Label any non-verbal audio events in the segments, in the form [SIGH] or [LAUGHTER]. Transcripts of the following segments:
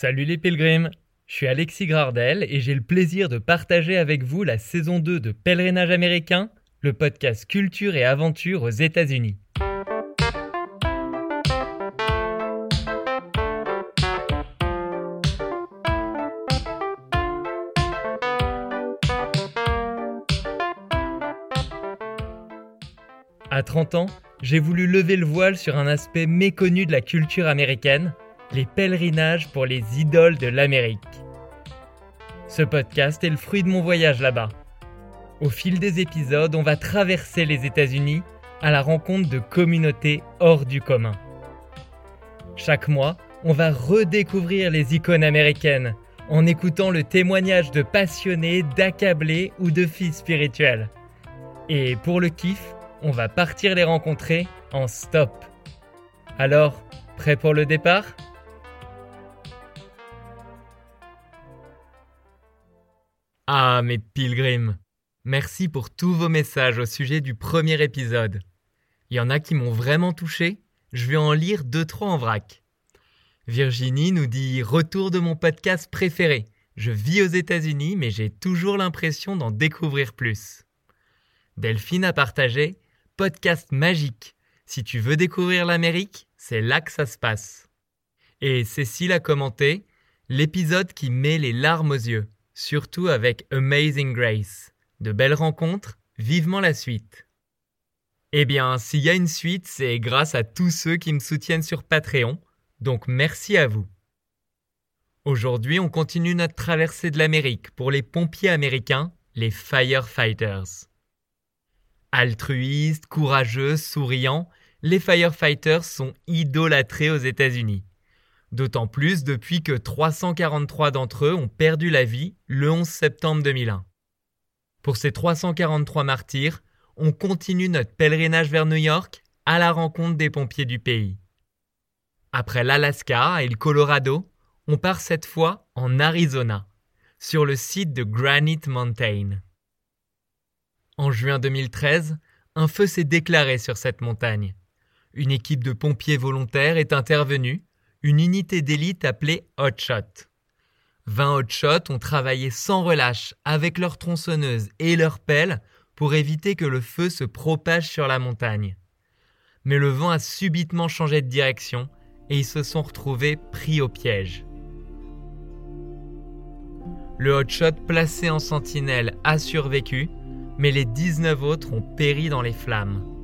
Salut les pilgrims, je suis Alexis Gardel et j'ai le plaisir de partager avec vous la saison 2 de Pèlerinage américain, le podcast culture et aventure aux États-Unis. À 30 ans, j'ai voulu lever le voile sur un aspect méconnu de la culture américaine, les pèlerinages pour les idoles de l'Amérique. Ce podcast est le fruit de mon voyage là-bas. Au fil des épisodes, on va traverser les États-Unis à la rencontre de communautés hors du commun. Chaque mois, on va redécouvrir les icônes américaines en écoutant le témoignage de passionnés, d'accablés ou de filles spirituelles. Et pour le kiff, on va partir les rencontrer en stop. Alors, prêt pour le départ? Ah, mes pilgrims Merci pour tous vos messages au sujet du premier épisode. Il y en a qui m'ont vraiment touché, je vais en lire deux trois en vrac. Virginie nous dit Retour de mon podcast préféré. Je vis aux États-Unis, mais j'ai toujours l'impression d'en découvrir plus. Delphine a partagé Podcast magique. Si tu veux découvrir l'Amérique, c'est là que ça se passe. Et Cécile a commenté L'épisode qui met les larmes aux yeux surtout avec Amazing Grace. De belles rencontres, vivement la suite. Eh bien, s'il y a une suite, c'est grâce à tous ceux qui me soutiennent sur Patreon, donc merci à vous. Aujourd'hui, on continue notre traversée de l'Amérique pour les pompiers américains, les Firefighters. Altruistes, courageux, souriants, les Firefighters sont idolâtrés aux États-Unis. D'autant plus depuis que 343 d'entre eux ont perdu la vie le 11 septembre 2001. Pour ces 343 martyrs, on continue notre pèlerinage vers New York à la rencontre des pompiers du pays. Après l'Alaska et le Colorado, on part cette fois en Arizona, sur le site de Granite Mountain. En juin 2013, un feu s'est déclaré sur cette montagne. Une équipe de pompiers volontaires est intervenue une unité d'élite appelée Hotshot. 20 Hotshots ont travaillé sans relâche avec leurs tronçonneuses et leurs pelles pour éviter que le feu se propage sur la montagne. Mais le vent a subitement changé de direction et ils se sont retrouvés pris au piège. Le hotshot placé en sentinelle a survécu, mais les 19 autres ont péri dans les flammes.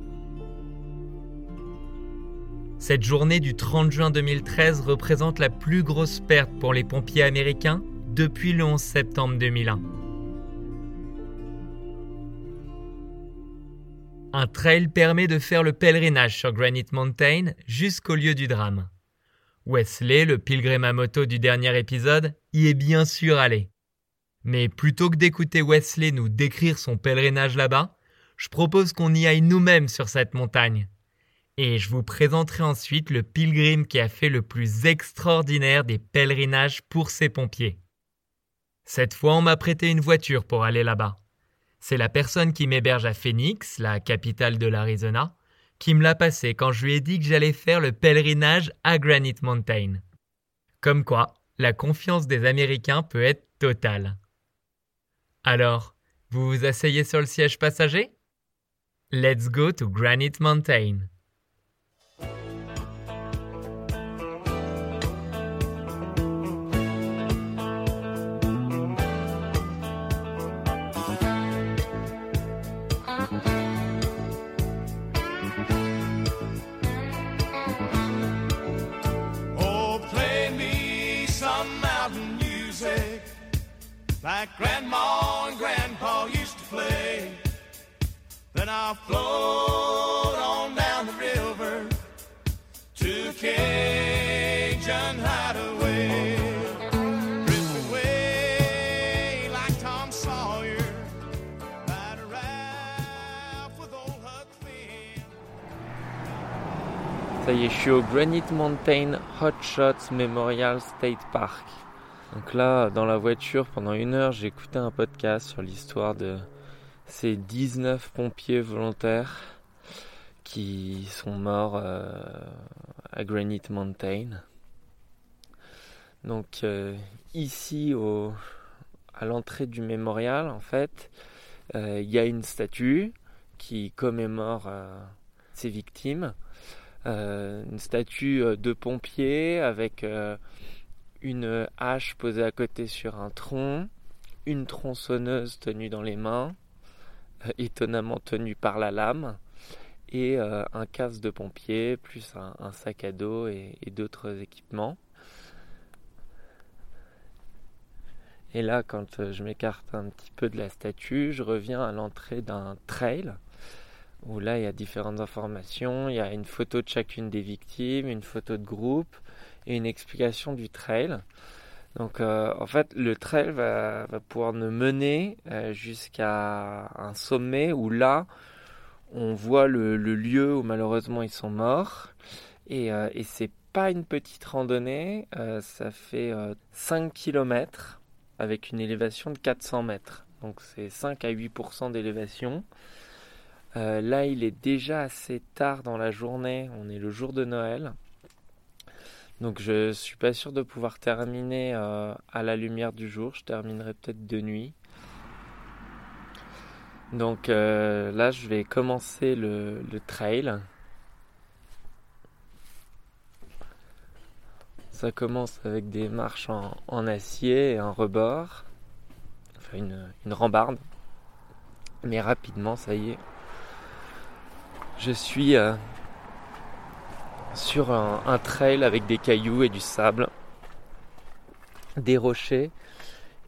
Cette journée du 30 juin 2013 représente la plus grosse perte pour les pompiers américains depuis le 11 septembre 2001. Un trail permet de faire le pèlerinage sur Granite Mountain jusqu'au lieu du drame. Wesley, le pilgrim à moto du dernier épisode, y est bien sûr allé. Mais plutôt que d'écouter Wesley nous décrire son pèlerinage là-bas, je propose qu'on y aille nous-mêmes sur cette montagne et je vous présenterai ensuite le pilgrim qui a fait le plus extraordinaire des pèlerinages pour ses pompiers. Cette fois, on m'a prêté une voiture pour aller là-bas. C'est la personne qui m'héberge à Phoenix, la capitale de l'Arizona, qui me l'a passé quand je lui ai dit que j'allais faire le pèlerinage à Granite Mountain. Comme quoi, la confiance des Américains peut être totale. Alors, vous vous asseyez sur le siège passager? Let's go to Granite Mountain. Like grandma and grandpa used to play. Then I'll float on down the river to Cajun Hideaway. Drift away like Tom Sawyer. Ride a with old Huck Finn. Ça y est, je suis au Granite Mountain Hot Shots Memorial State Park. Donc là, dans la voiture, pendant une heure, j'ai écouté un podcast sur l'histoire de ces 19 pompiers volontaires qui sont morts euh, à Granite Mountain. Donc euh, ici au, à l'entrée du mémorial, en fait, euh, il y a une statue qui commémore ses victimes. une statue de pompier avec une hache posée à côté sur un tronc, une tronçonneuse tenue dans les mains, étonnamment tenue par la lame, et euh, un casque de pompier, plus un, sac à dos et, d'autres équipements. Et là, quand euh, je m'écarte un petit peu de la statue, je reviens à l'entrée d'un trail où là il y a différentes informations. Il y a une photo de chacune des victimes, une photo de groupe et une explication du trail. Donc euh, en fait, le trail va, pouvoir nous mener jusqu'à un sommet où là, on voit le, lieu où malheureusement ils sont morts. Et, euh, et c'est pas une petite randonnée, euh, ça fait 5 euh, km avec une élévation de 400 mètres. Donc c'est 5 à 8% d'élévation. là, il est déjà assez tard dans la journée, on est le jour de Noël. Donc je suis pas sûr de pouvoir terminer à la lumière du jour, je terminerai peut-être de nuit. Donc euh, là, je vais commencer le, trail. Ça commence avec des marches en, acier et un rebord, enfin une, rambarde. Mais rapidement, ça y est, je suis euh, sur un, trail avec des cailloux et du sable, des rochers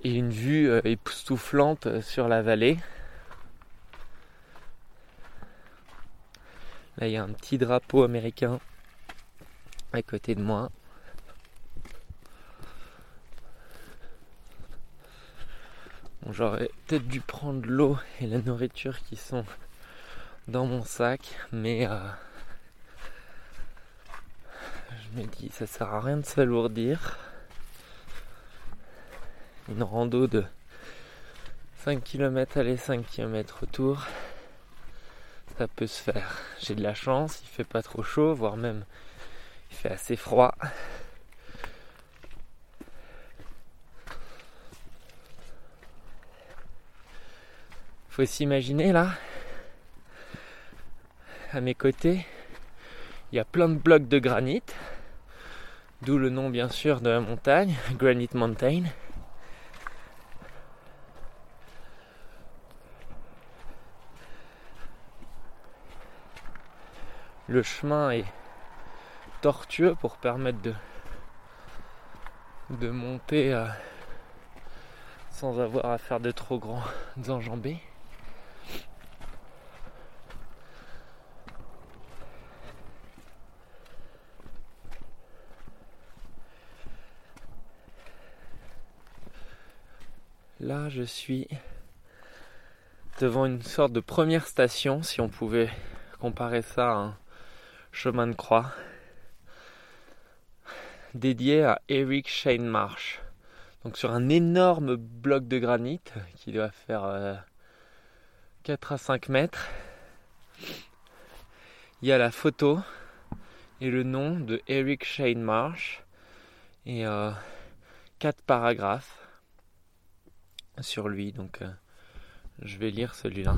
et une vue euh, époustouflante sur la vallée. Là, il y a un petit drapeau américain à côté de moi. J'aurais peut-être dû prendre l'eau et la nourriture qui sont dans mon sac, mais euh, je me dis ça sert à rien de s'alourdir. Une rando de 5 km aller, 5 km retour ça peut se faire. J'ai de la chance, il fait pas trop chaud, voire même il fait assez froid. Faut s'imaginer là, à mes côtés, il y a plein de blocs de granit, d'où le nom bien sûr de la montagne, [LAUGHS] Granite Mountain. le chemin est tortueux pour permettre de, monter euh, sans avoir à faire de trop grands [LAUGHS] enjambées. Là, je suis devant une sorte de première station, si on pouvait comparer ça à un, chemin de croix dédié à Eric Shane Marsh. Donc sur un énorme bloc de granit qui doit faire 4 euh, à 5 mètres, il y a la photo et le nom de Eric Shane Marsh et 4 euh, paragraphes sur lui. Donc euh, je vais lire celui-là.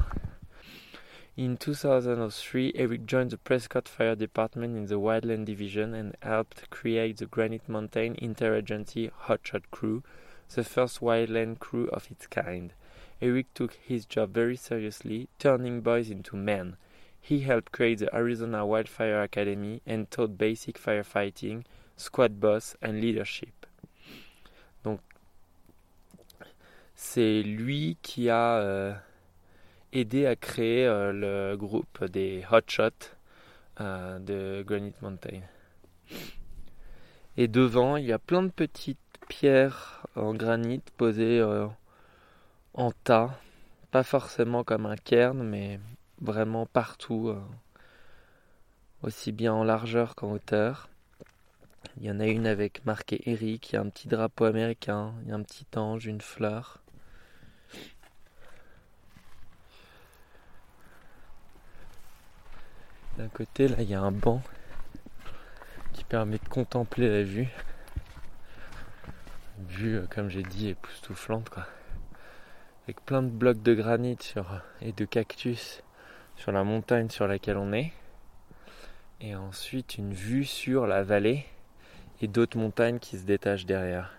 In 2003, Eric joined the Prescott Fire Department in the Wildland Division and helped create the Granite Mountain Interagency Hotshot Crew, the first wildland crew of its kind. Eric took his job very seriously, turning boys into men. He helped create the Arizona Wildfire Academy and taught basic firefighting, squad boss, and leadership. Donc, c'est lui qui a euh, aidé à créer euh, le groupe des Hotshots euh, de Granite Mountain. Et devant, il y a plein de petites pierres en granit posées euh, en tas, pas forcément comme un cairn, mais vraiment partout, aussi bien en largeur qu'en hauteur. Il y en a une avec marqué Eric, il y a un petit drapeau américain, il y a un petit ange, une fleur. D'un côté, là, il y a un banc qui permet de contempler la vue. vue, euh, comme j'ai dit, époustouflante quoi. Avec plein de blocs de granit et de cactus sur la montagne sur laquelle on est. Et ensuite une vue sur la vallée et d'autres montagnes qui se détachent derrière.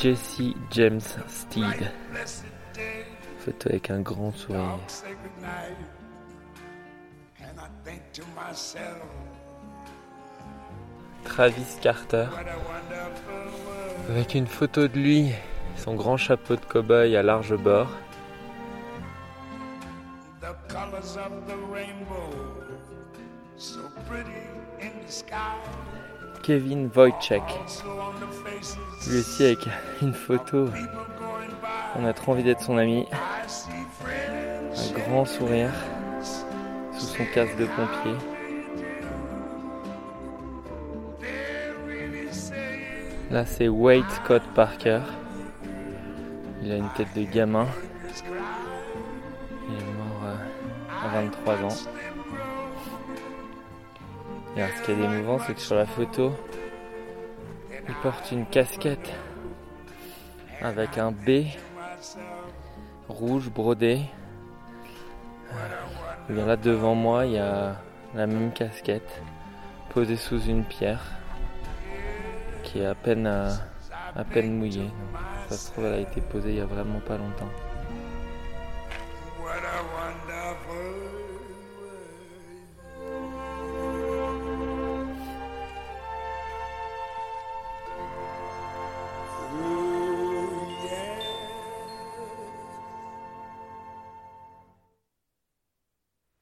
Jesse James Steed. Photo avec un grand sourire. Travis Carter. Avec une photo de lui, son grand chapeau de cow-boy à large bord. Kevin Wojciech. Lui aussi avec [LAUGHS] une photo. On a trop envie d'être son ami. Un grand sourire sous son casque de pompier. Là c'est Wade Scott Parker. Il a une tête de gamin. Il est mort euh, à 23 ans. Alors, ce qui est émouvant, c'est que sur la photo, il porte une casquette avec un B rouge brodé. Et bien là devant moi, il y a la même casquette posée sous une pierre qui est à peine, à peine mouillée. Ça se trouve, elle a été posée il y a vraiment pas longtemps.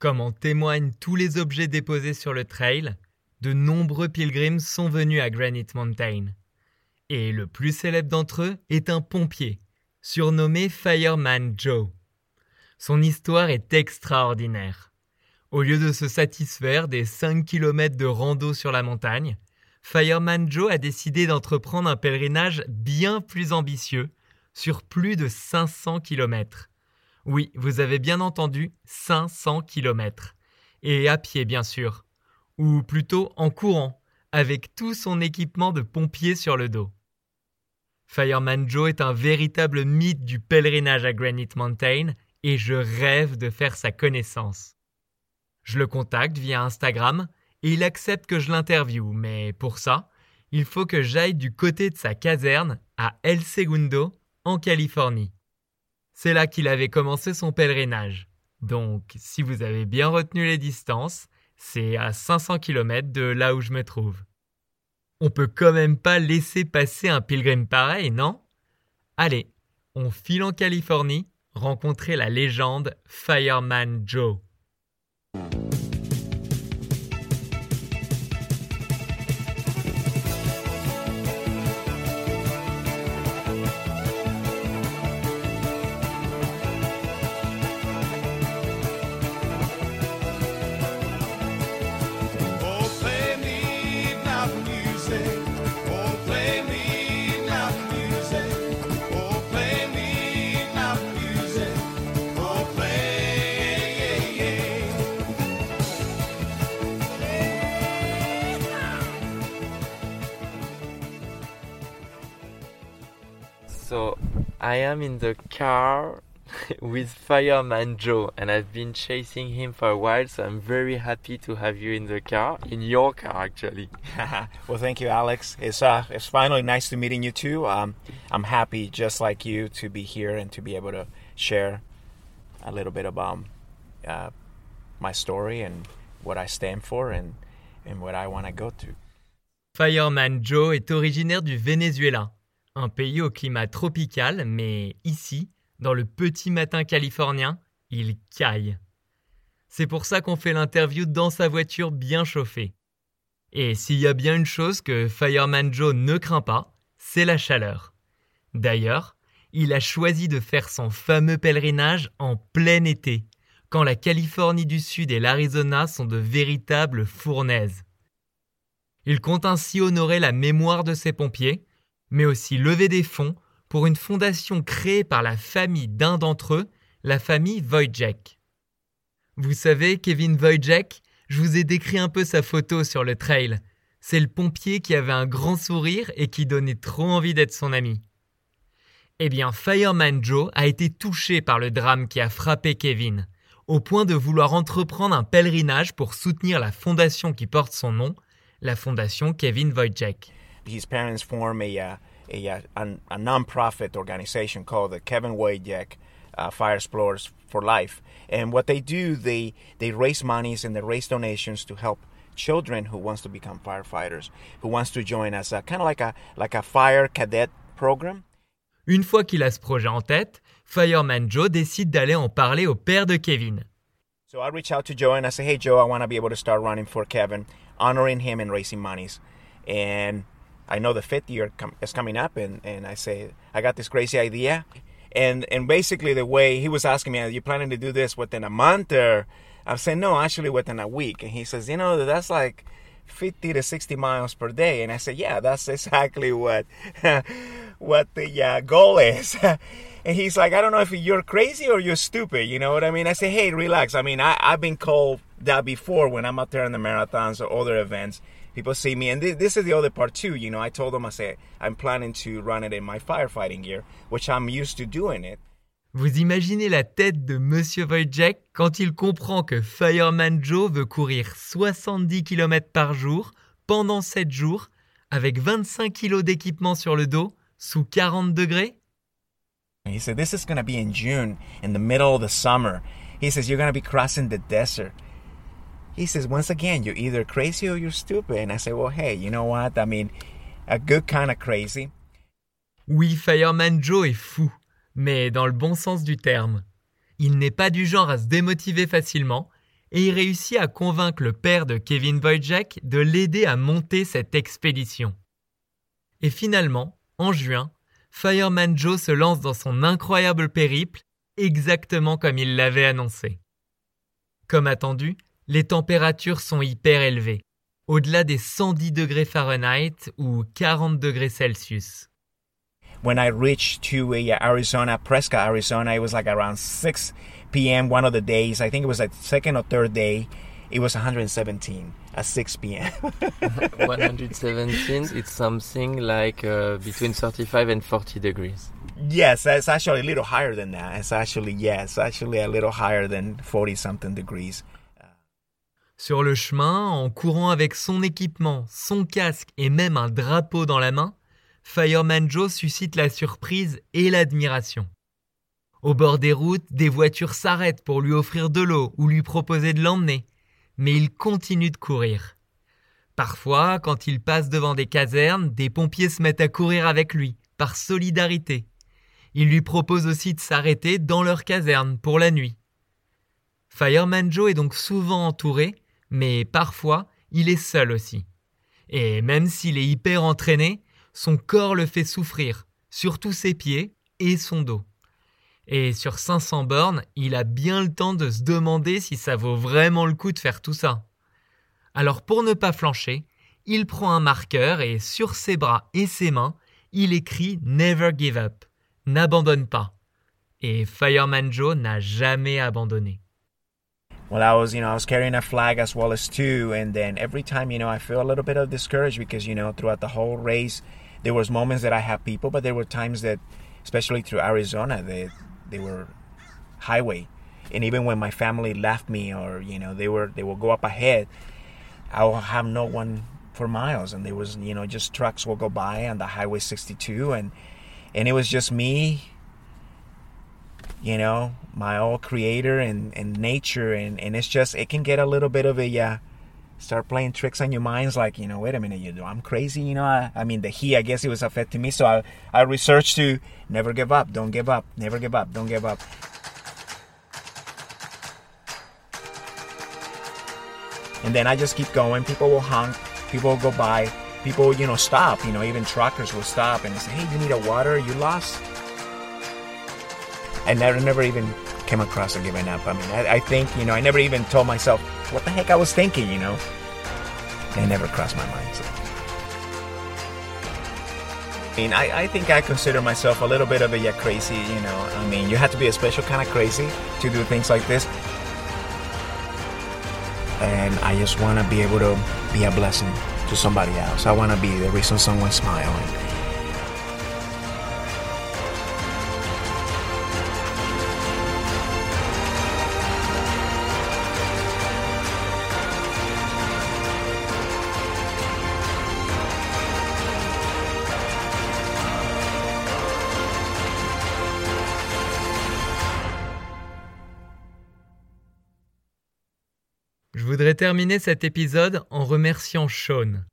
Comme en témoignent tous les objets déposés sur le trail, de nombreux pilgrims sont venus à Granite Mountain. Et le plus célèbre d'entre eux est un pompier, surnommé Fireman Joe. Son histoire est extraordinaire. Au lieu de se satisfaire des 5 km de rando sur la montagne, Fireman Joe a décidé d'entreprendre un pèlerinage bien plus ambitieux, sur plus de 500 km. Oui, vous avez bien entendu, 500 km. Et à pied, bien sûr. Ou plutôt en courant, avec tout son équipement de pompier sur le dos. Fireman Joe est un véritable mythe du pèlerinage à Granite Mountain et je rêve de faire sa connaissance. Je le contacte via Instagram et il accepte que je l'interviewe, mais pour ça, il faut que j'aille du côté de sa caserne à El Segundo, en Californie. C'est là qu'il avait commencé son pèlerinage. Donc, si vous avez bien retenu les distances, c'est à 500 km de là où je me trouve. On peut quand même pas laisser passer un pilgrim pareil, non? Allez, on file en Californie rencontrer la légende Fireman Joe. I am in the car [LAUGHS] with Fireman Joe and I've been chasing him for a while so I'm very happy to have you in the car in your car actually. [LAUGHS] [LAUGHS] well, thank you, Alex. It's uh, it's finally nice to meeting you too. Um, I'm happy, just like you, to be here and to be able to share a little bit about uh, my story and what I stand for and and what I want to go to. Fireman Joe est originaire du Venezuela, un pays au climat tropical, mais ici, dans le petit matin californien, il caille. C'est pour ça qu'on fait l'interview dans sa voiture bien chauffée. Et s'il y a bien une chose que Fireman Joe ne craint pas, c'est la chaleur. D'ailleurs, il a choisi de faire son fameux pèlerinage en plein été, quand la Californie du Sud et l'Arizona sont de véritables fournaises. Il compte ainsi honorer la mémoire de ses pompiers, mais aussi lever des fonds pour une fondation créée par la famille d'un d'entre eux, la famille Wojciech. Vous savez, Kevin Wojciech, je vous ai décrit un peu sa photo sur le trail. C'est le pompier qui avait un grand sourire et qui donnait trop envie d'être son ami. Eh bien, Fireman Joe a été touché par le drame qui a frappé Kevin, au point de vouloir entreprendre un pèlerinage pour soutenir la fondation qui porte son nom, la fondation Kevin Wojciech. His parents form a, uh, a, a, a non-profit organization called the Kevin Wojciech uh, Fire Explorers for Life. And what they do, they, they raise monies and they raise donations to help children who wants to become firefighters, who wants to join as a kind of like a like a fire cadet program. Une fois qu'il a ce projet en tête, Fireman Joe décide d'aller en parler au père de Kevin. So I reach out to Joe and I say, "Hey Joe, I want to be able to start running for Kevin, honoring him and raising monies." And I know the fifth year com- is coming up, and, and I say, "I got this crazy idea." And and basically the way he was asking me, "Are you planning to do this within a month or?" I'm saying, "No, actually within a week." And he says, "You know, that's like." 50 to 60 miles per day and i said yeah that's exactly what [LAUGHS] what the uh, goal is [LAUGHS] and he's like i don't know if you're crazy or you're stupid you know what i mean i say hey relax i mean I, i've been called that before when i'm out there in the marathons or other events people see me and th- this is the other part too you know i told them i say i'm planning to run it in my firefighting gear which i'm used to doing it Vous imaginez la tête de Monsieur Wojciech quand il comprend que Fireman Joe veut courir 70 km par jour pendant 7 jours avec 25 kg d'équipement sur le dos sous 40 degrés? He said, This is going to be in June, in the middle of the summer. He says, You're going to be crossing the desert. He says, Once again, you're either crazy or you're stupid. And I say, Well, hey, you know what? I mean, a good kind of crazy. Oui, Fireman Joe est fou, mais dans le bon sens du terme. Il n'est pas du genre à se démotiver facilement et il réussit à convaincre le père de Kevin Wojciech de l'aider à monter cette expédition. Et finalement, en juin, Fireman Joe se lance dans son incroyable périple exactement comme il l'avait annoncé. Comme attendu, les températures sont hyper élevées, au-delà des 110 degrés Fahrenheit ou 40 degrés Celsius. When I reached to uh, Arizona, Prescott, Arizona, it was like around 6 p.m. one of the days. I think it was like second or third day. It was 117 at 6 p.m. 117, it's something like uh, between 35 and 40 degrees. yes, it's actually a little higher than that. It's actually, yes, actually a little higher than 40 something degrees. Sur le chemin, en courant avec son équipement, son casque et même un drapeau dans la main, Fireman Joe suscite la surprise et l'admiration. Au bord des routes, des voitures s'arrêtent pour lui offrir de l'eau ou lui proposer de l'emmener, mais il continue de courir. Parfois, quand il passe devant des casernes, des pompiers se mettent à courir avec lui, par solidarité. Ils lui proposent aussi de s'arrêter dans leur caserne pour la nuit. Fireman Joe est donc souvent entouré, mais parfois il est seul aussi. Et même s'il est hyper entraîné, son corps le fait souffrir, surtout ses pieds et son dos. Et sur 500 bornes, il a bien le temps de se demander si ça vaut vraiment le coup de faire tout ça. Alors pour ne pas flancher, il prend un marqueur et sur ses bras et ses mains, il écrit Never give up, n'abandonne pas. Et Fireman Joe n'a jamais abandonné. Well, I was, you know, I was carrying a flag as well as two, and then every time, you know, I feel a little bit of discouraged because, you know, throughout the whole race, there was moments that I had people, but there were times that, especially through Arizona, that they were highway, and even when my family left me, or you know, they were they will go up ahead, I will have no one for miles, and there was, you know, just trucks will go by on the Highway 62, and and it was just me you know, my old creator and, and nature and, and it's just it can get a little bit of a uh, start playing tricks on your minds like you know wait a minute you know i'm crazy you know i, I mean the he i guess it was affecting me so I, I researched to never give up don't give up never give up don't give up. And then i just keep going people will honk people will go by people you know stop you know even truckers will stop and say hey you need a water you lost i never never even came across a giving up i mean I, I think you know i never even told myself what the heck i was thinking you know it never crossed my mind so. I mean, I, I think I consider myself a little bit of a yeah crazy, you know. I mean, you have to be a special kind of crazy to do things like this. And I just want to be able to be a blessing to somebody else. I want to be the reason someone's smiling. Je voudrais terminer cet épisode en remerciant Sean.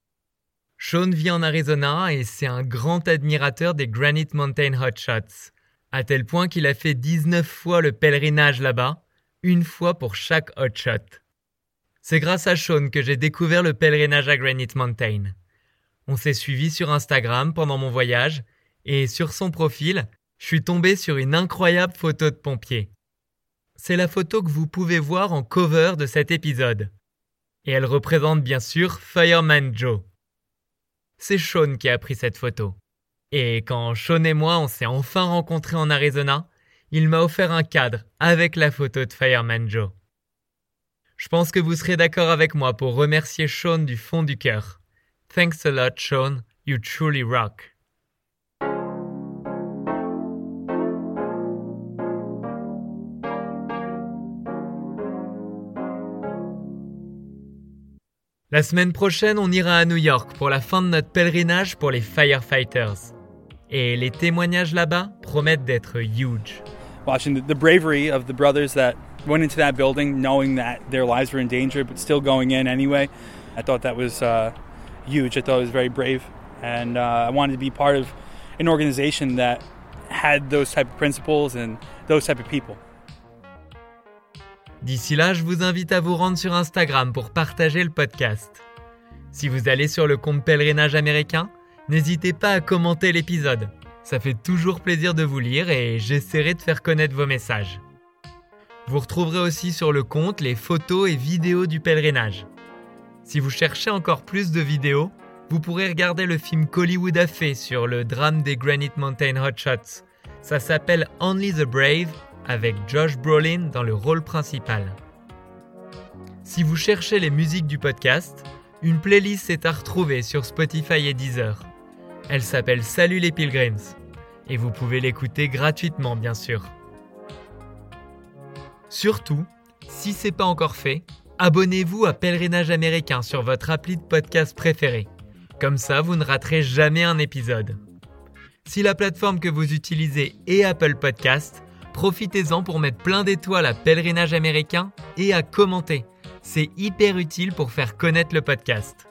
Sean vit en Arizona et c'est un grand admirateur des Granite Mountain Hot Shots, à tel point qu'il a fait 19 fois le pèlerinage là-bas, une fois pour chaque hot shot. C'est grâce à Sean que j'ai découvert le pèlerinage à Granite Mountain. On s'est suivi sur Instagram pendant mon voyage et sur son profil, je suis tombé sur une incroyable photo de pompier. C'est la photo que vous pouvez voir en cover de cet épisode. Et elle représente bien sûr Fireman Joe. C'est Sean qui a pris cette photo. Et quand Sean et moi on s'est enfin rencontrés en Arizona, il m'a offert un cadre avec la photo de Fireman Joe. Je pense que vous serez d'accord avec moi pour remercier Sean du fond du cœur. Thanks a lot, Sean. You truly rock. La semaine prochaine, on ira à New York pour la fin de notre pèlerinage pour les Firefighters. Et les témoignages là-bas promettent d'être huge. watching the, bravery of the brothers that went into that building knowing that their lives were in danger but still going in anyway i thought that was uh, huge i thought it was very brave and uh, i wanted to be part of an organization that had those type of principles and those type of people D'ici là, je vous invite à vous rendre sur Instagram pour partager le podcast. Si vous allez sur le compte pèlerinage américain, n'hésitez pas à commenter l'épisode. Ça fait toujours plaisir de vous lire et j'essaierai de faire connaître vos messages. Vous retrouverez aussi sur le compte les photos et vidéos du pèlerinage. Si vous cherchez encore plus de vidéos, vous pourrez regarder le film qu'Hollywood a fait sur le drame des Granite Mountain Hot Shots. Ça s'appelle Only the Brave avec Josh Brolin dans le rôle principal. Si vous cherchez les musiques du podcast, une playlist est à retrouver sur Spotify et Deezer. Elle s'appelle Salut les Pilgrims et vous pouvez l'écouter gratuitement bien sûr. Surtout, si c'est pas encore fait, abonnez-vous à Pèlerinage américain sur votre appli de podcast préféré. Comme ça, vous ne raterez jamais un épisode. Si la plateforme que vous utilisez est Apple Podcast, profitez-en pour mettre plein d'étoiles à Pèlerinage américain et à commenter. C'est hyper utile pour faire connaître le podcast.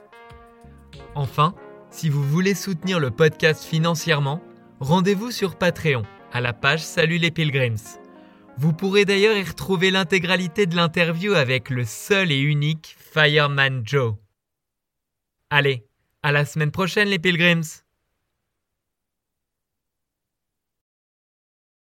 Enfin, si vous voulez soutenir le podcast financièrement, rendez-vous sur Patreon à la page Salut les Pilgrims. Vous pourrez d'ailleurs y retrouver l'intégralité de l'interview avec le seul et unique Fireman Joe. Allez, à la semaine prochaine les Pilgrims